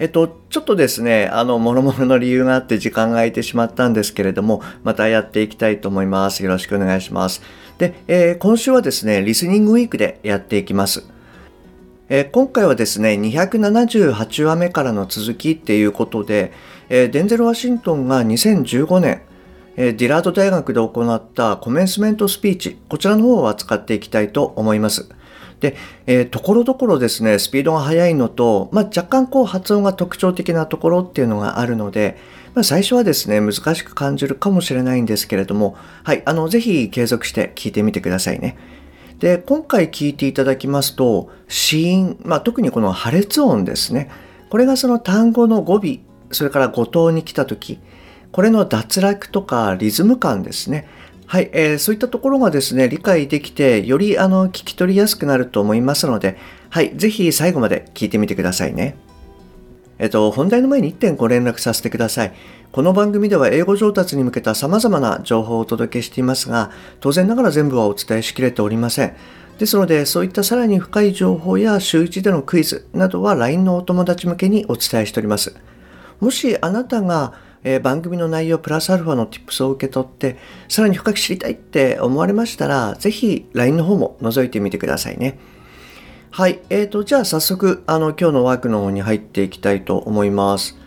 えっと、ちょっとですね、あの、諸々の理由があって時間が空いてしまったんですけれども、またやっていきたいと思います。よろしくお願いします。で、えー、今週はですね、リスニングウィークでやっていきます。えー、今回はですね、278話目からの続きっていうことで、えー、デンゼル・ワシントンが2015年、えディラード大学で行ったコメンスメントスピーチ、こちらの方を扱っていきたいと思います。で、えー、ところどころですね、スピードが速いのと、まあ、若干こう発音が特徴的なところっていうのがあるので、まあ、最初はですね、難しく感じるかもしれないんですけれども、はい、あの、ぜひ継続して聞いてみてくださいね。で、今回聞いていただきますと、子音、まあ、特にこの破裂音ですね。これがその単語の語尾、それから語頭に来た時、これの脱落とかリズム感ですね。はい、えー、そういったところがですね、理解できて、よりあの聞き取りやすくなると思いますので、はい、ぜひ最後まで聞いてみてくださいね。えっと、本題の前に1点ご連絡させてください。この番組では英語上達に向けた様々な情報をお届けしていますが、当然ながら全部はお伝えしきれておりません。ですので、そういったさらに深い情報や週1でのクイズなどは LINE のお友達向けにお伝えしております。もしあなたがえー、番組の内容プラスアルファの tips を受け取って、さらに深く知りたいって思われましたら、ぜひ LINE の方も覗いてみてくださいね。はい。えーと、じゃあ早速、あの、今日のワークの方に入っていきたいと思います。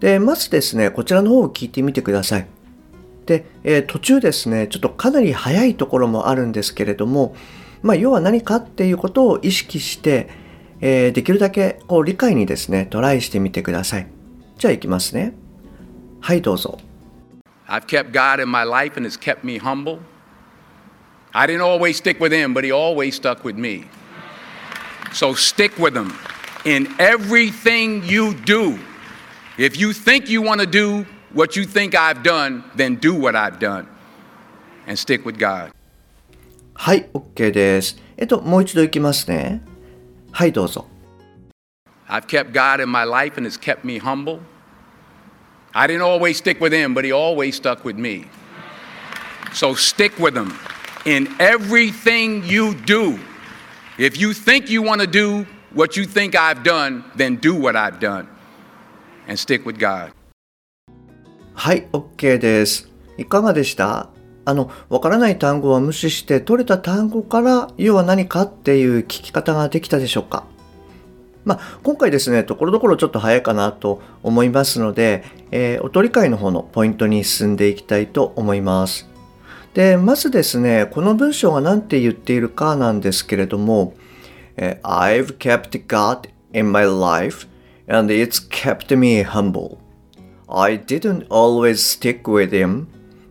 で、まずですね、こちらの方を聞いてみてください。で、えー、途中ですね、ちょっとかなり早いところもあるんですけれども、まあ、要は何かっていうことを意識して、えー、できるだけこう理解にですね、トライしてみてください。じゃあいきますね。はいどうぞ I've kept God in my life and it's kept me humble. I didn't always stick with him, but he always stuck with me. So stick with him in everything you do. If you think you want to do what you think I've done, then do what I've done and stick with God. はい、OK です。えっと、もう一度いきますね。はい、どうぞ。I've kept God in my life and it's kept me humble. I didn't always stick with him, but he always stuck with me. So stick with him in everything you do. If you think you want to do what you think I've done, then do what I've done and stick with God. はい、OK です。いかがでしたあの、わからない単語は無視して取れた単語から要は何かっていう聞き方ができたでしょうか まあ、今回ですね、ところどころちょっと早いかなと思いますので、えー、お取り替えの方のポイントに進んでいきたいと思います。で、まずですね、この文章が何て言っているかなんですけれども、I've kept God in my life and it's kept me humble. I didn't always stick with him,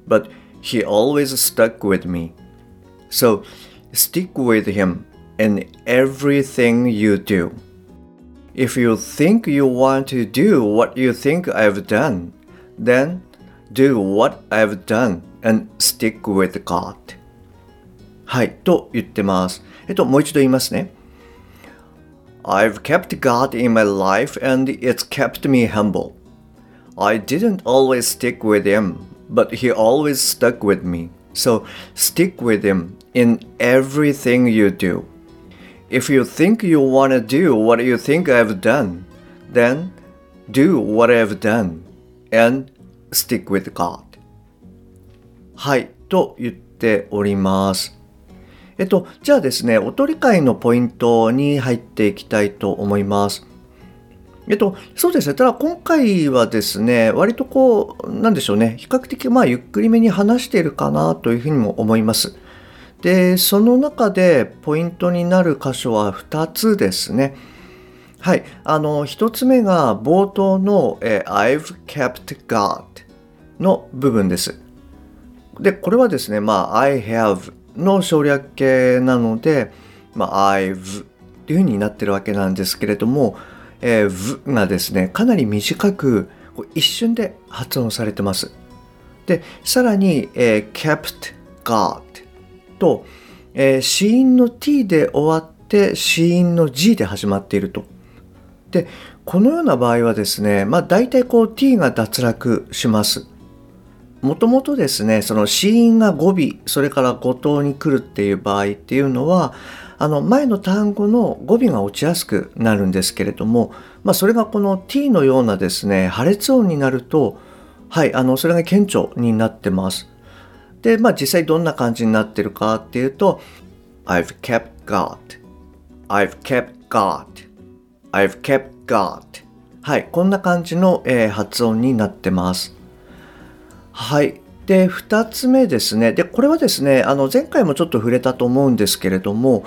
but he always stuck with me. So, stick with him in everything you do. If you think you want to do what you think I've done, then do what I've done and stick with God. はい、と言ってます。えっと、もう一度言いますね。I've kept God in my life and it's kept me humble. I didn't always stick with him, but he always stuck with me. So stick with him in everything you do. If you think you want to do what you think I've done, then do what I've done and stick with God. はい、と言っております。えっと、じゃあですね、お取り替えのポイントに入っていきたいと思います。えっと、そうですね。ただ今回はですね、割とこう、なんでしょうね、比較的まあゆっくりめに話しているかなというふうにも思います。で、その中でポイントになる箇所は2つですね。はい。あの、1つ目が冒頭の、え I've kept God の部分です。で、これはですね、まあ、I have の省略形なので、まあ、I've っていう風になってるわけなんですけれども、えー、v がですね、かなり短く一瞬で発音されてます。で、さらに、えー、kept God と、えー、子音の t で終わって子音の g で始まっていると。で、このような場合はですね、まあ大体こう t が脱落します。もともとですね、その子音が語尾、それから語頭に来るっていう場合っていうのは、あの前の単語の語尾が落ちやすくなるんですけれども、まあ、それがこの t のようなですね、破裂音になると、はい、あのそれが顕著になってます。で、まあ実際どんな感じになってるかっていうと、I've kept God, I've kept God, I've kept God はい、こんな感じの、えー、発音になってます。はい。で、2つ目ですね。で、これはですね、あの前回もちょっと触れたと思うんですけれども、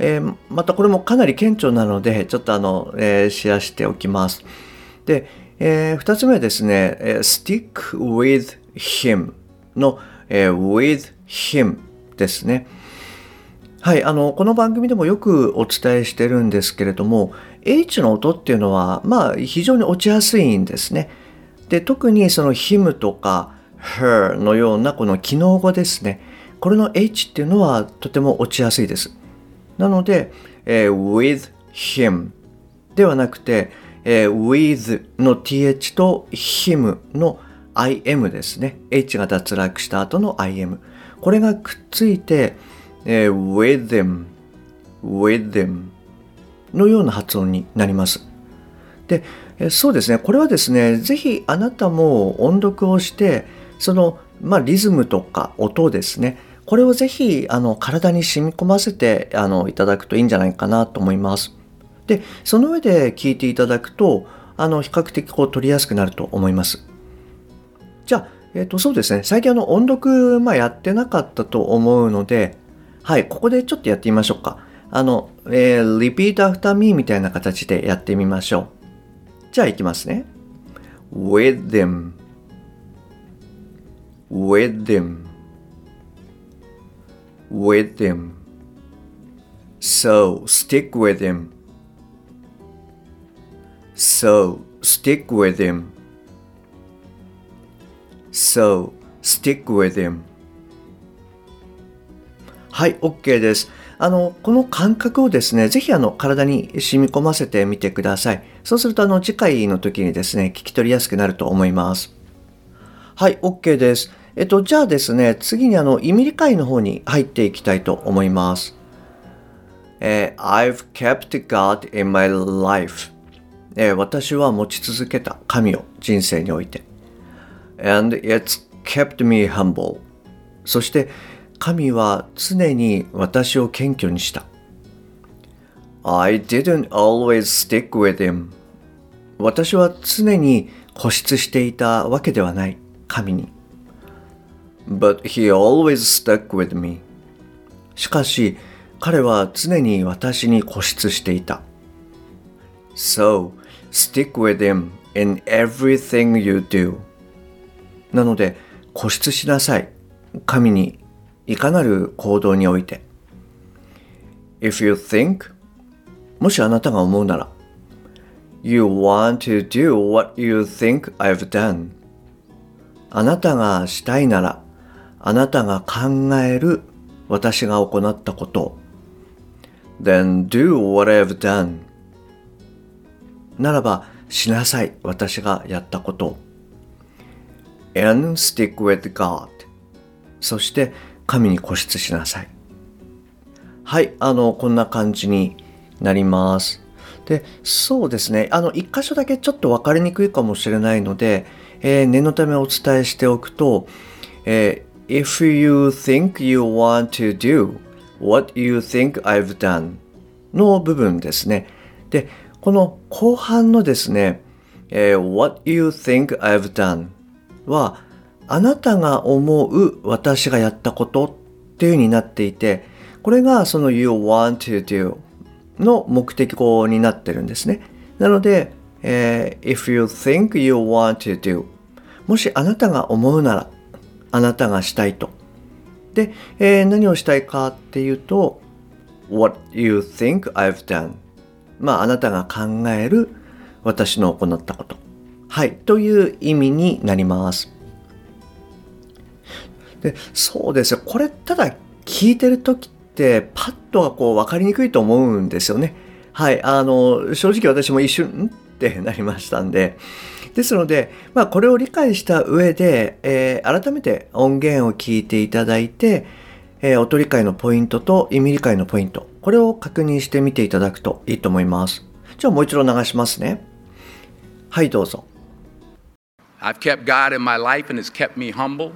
えー、またこれもかなり顕著なので、ちょっとあの、えー、シェアしておきます。で、えー、2つ目はですね、stick with him の、えー、with him ですね。はい、あの、この番組でもよくお伝えしてるんですけれども、H の音っていうのは、まあ、非常に落ちやすいんですね。で、特にその him とか her のようなこの機能語ですね。これの H っていうのはとても落ちやすいです。なので、えー、with him ではなくて、えー、with の th と him の im ですね。H が脱落した後の im。これがくっついて、えー、with them, with them のような発音になります。で、そうですね。これはですね、ぜひあなたも音読をして、その、まあ、リズムとか音ですね。これをぜひあの体に染み込ませてあのいただくといいんじゃないかなと思います。で、その上で聞いていただくと、あの比較的こう取りやすくなると思います。じゃあ、えっ、ー、と、そうですね。最近あの音読、まあ、やってなかったと思うので、はい、ここでちょっとやってみましょうか。あの、えー、repeat after me みたいな形でやってみましょう。じゃあいきますね。with them with them with them so stick with them so stick with them so stick with them はい、OK です。あの、この感覚をですね、ぜひあの、体に染み込ませてみてください。そうするとあの、次回の時にですね、聞き取りやすくなると思います。はい、OK です。えっと、じゃあですね、次にあの、意味理解の方に入っていきたいと思います。えー、I've kept God in my life、えー、私は持ち続けた神を人生において。And it's kept me humble. そして、神は常に私を謙虚にした。I didn't always stick with him. 私は常に固執していたわけではない神に。But he always stuck with me. しかし彼は常に私に固執していた。So, stick with him in everything you do. なので固執しなさい。神にいかなる行動において。If you think もしあなたが思うなら You want to do what you think I've done あなたがしたいならあなたが考える私が行ったこと。を Then do what I've done ならばしなさい。私がやったこと。を And stick with God そして神に固執しなさい。はい、あの、こんな感じになります。で、そうですね。あの、一箇所だけちょっと分かりにくいかもしれないので、えー、念のためお伝えしておくと、えー、If you think you want to do what you think I've done の部分ですね。で、この後半のですね、えー、What you think I've done は、あなたが思う私がやったことっていう風になっていて、これがその you want to do の目的語になってるんですね。なので、えー、if you think you want to do もしあなたが思うならあなたがしたいと。で、えー、何をしたいかっていうと what you think I've done まああなたが考える私の行ったこと。はい、という意味になります。でそうですよ。これ、ただ聞いてる時って、パッとはこう分かりにくいと思うんですよね。はい、あの、正直私も一瞬、ん？ってなりましたんで。ですので、まあ、これを理解した上で、えー、改めて音源を聞いていただいて、えー、音理解のポイントと意味理解のポイント、これを確認してみていただくといいと思います。じゃあもう一度流しますね。はい、どうぞ。I've kept God in my life and it's kept me humble.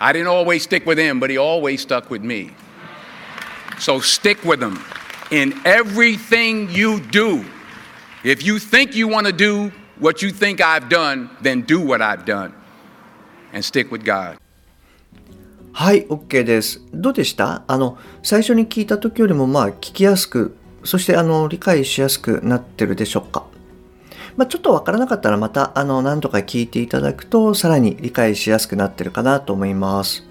I didn't always stick with him, but he always stuck with me. So stick with him in everything you do. If you think you want to do what you think I've done, then do what I've done and stick with God. はい、OK です。どうでしたあの、最初に聞いた時よりもまあ聞きやすく、そしてあの、理解しやすくなってるでしょうか まあ、ちょっとわからなかったらまたあの何度か聞いていただくとさらに理解しやすくなってるかなと思います。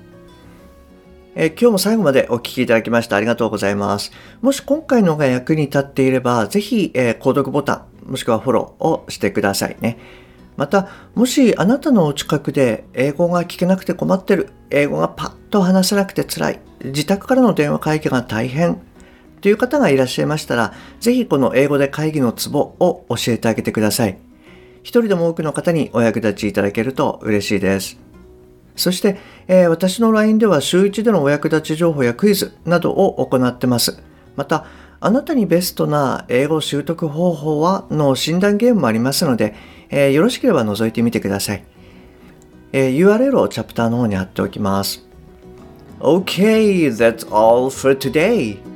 え、今日も最後までお聴きいただきましてありがとうございます。もし今回のが役に立っていれば、ぜひ、えー、購読ボタン、もしくはフォローをしてくださいね。また、もしあなたのお近くで英語が聞けなくて困ってる、英語がパッと話せなくて辛い、自宅からの電話会議が大変という方がいらっしゃいましたら、ぜひこの英語で会議のツボを教えてあげてください。一人でも多くの方にお役立ちいただけると嬉しいです。そして、えー、私の LINE では週1でのお役立ち情報やクイズなどを行ってます。また、あなたにベストな英語習得方法はの診断ゲームもありますので、えー、よろしければ覗いてみてください。えー、URL をチャプターの方に貼っておきます。Okay, that's all for today.